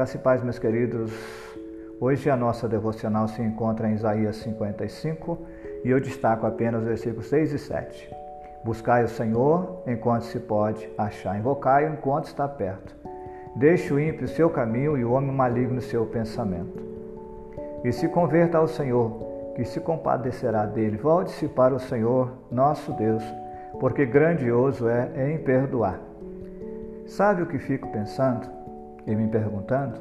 Graça e paz, meus queridos. Hoje a nossa devocional se encontra em Isaías 55 e eu destaco apenas os versículos 6 e 7. Buscai o Senhor enquanto se pode achar, invocai-o enquanto está perto. Deixe o ímpio seu caminho e o homem maligno seu pensamento. E se converta ao Senhor, que se compadecerá dele. Volte-se para o Senhor, nosso Deus, porque grandioso é em perdoar. Sabe o que fico pensando? E me perguntando: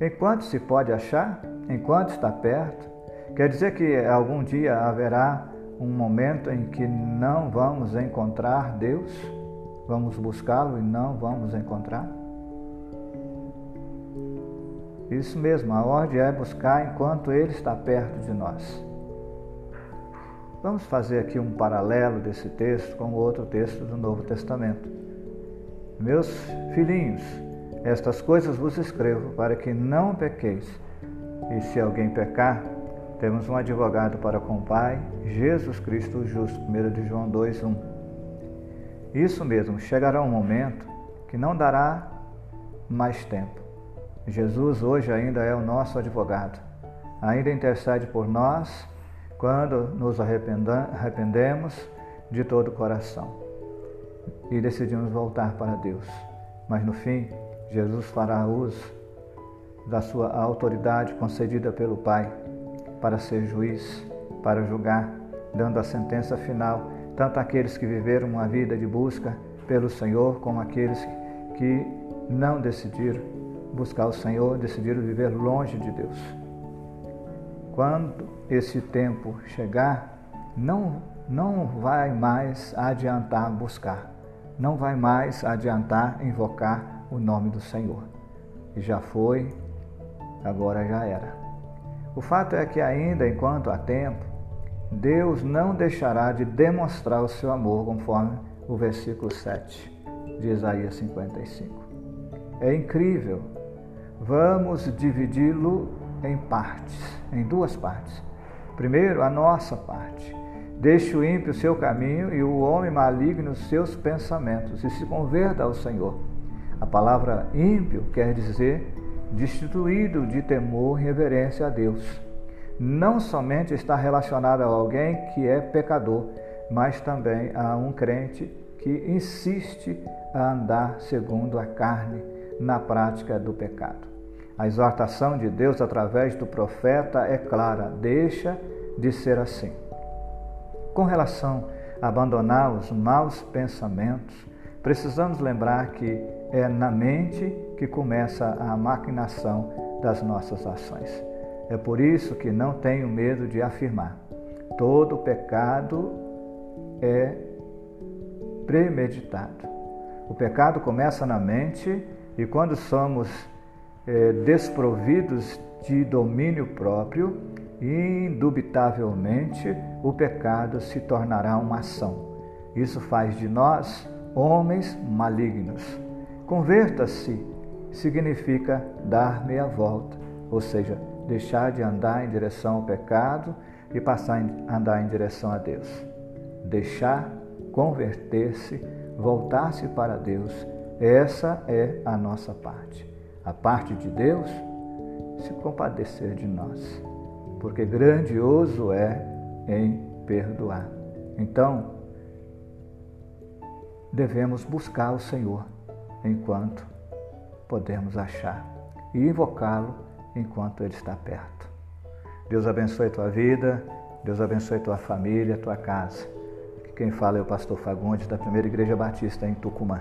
enquanto se pode achar, enquanto está perto, quer dizer que algum dia haverá um momento em que não vamos encontrar Deus? Vamos buscá-lo e não vamos encontrar? Isso mesmo, a ordem é buscar enquanto Ele está perto de nós. Vamos fazer aqui um paralelo desse texto com outro texto do Novo Testamento. Meus filhinhos, estas coisas vos escrevo para que não pequeis. E se alguém pecar, temos um advogado para com o Pai, Jesus Cristo o justo. 1 de João 2:1. Isso mesmo, chegará um momento que não dará mais tempo. Jesus hoje ainda é o nosso advogado. Ainda intercede por nós quando nos arrependemos de todo o coração e decidimos voltar para Deus. Mas no fim, Jesus fará uso da sua autoridade concedida pelo Pai para ser juiz, para julgar, dando a sentença final tanto àqueles que viveram uma vida de busca pelo Senhor, como àqueles que não decidiram buscar o Senhor, decidiram viver longe de Deus. Quando esse tempo chegar, não, não vai mais adiantar buscar, não vai mais adiantar invocar o nome do Senhor. E já foi, agora já era. O fato é que, ainda enquanto há tempo, Deus não deixará de demonstrar o seu amor, conforme o versículo 7 de Isaías 55. É incrível. Vamos dividi-lo em partes, em duas partes. Primeiro, a nossa parte. Deixe o ímpio o seu caminho e o homem maligno os seus pensamentos e se converta ao Senhor. A palavra ímpio quer dizer destituído de temor e reverência a Deus. Não somente está relacionado a alguém que é pecador, mas também a um crente que insiste a andar segundo a carne na prática do pecado. A exortação de Deus através do profeta é clara: deixa de ser assim. Com relação a abandonar os maus pensamentos, precisamos lembrar que é na mente que começa a maquinação das nossas ações. É por isso que não tenho medo de afirmar: todo pecado é premeditado. O pecado começa na mente e quando somos é, desprovidos de domínio próprio, indubitavelmente o pecado se tornará uma ação. Isso faz de nós homens malignos. Converta-se significa dar meia volta, ou seja, deixar de andar em direção ao pecado e passar a andar em direção a Deus. Deixar, converter-se, voltar-se para Deus. Essa é a nossa parte. A parte de Deus, se compadecer de nós, porque grandioso é em perdoar. Então, devemos buscar o Senhor enquanto podemos achar e invocá-lo enquanto ele está perto. Deus abençoe tua vida, Deus abençoe tua família, tua casa. Quem fala é o pastor Fagundes da Primeira Igreja Batista em Tucumã.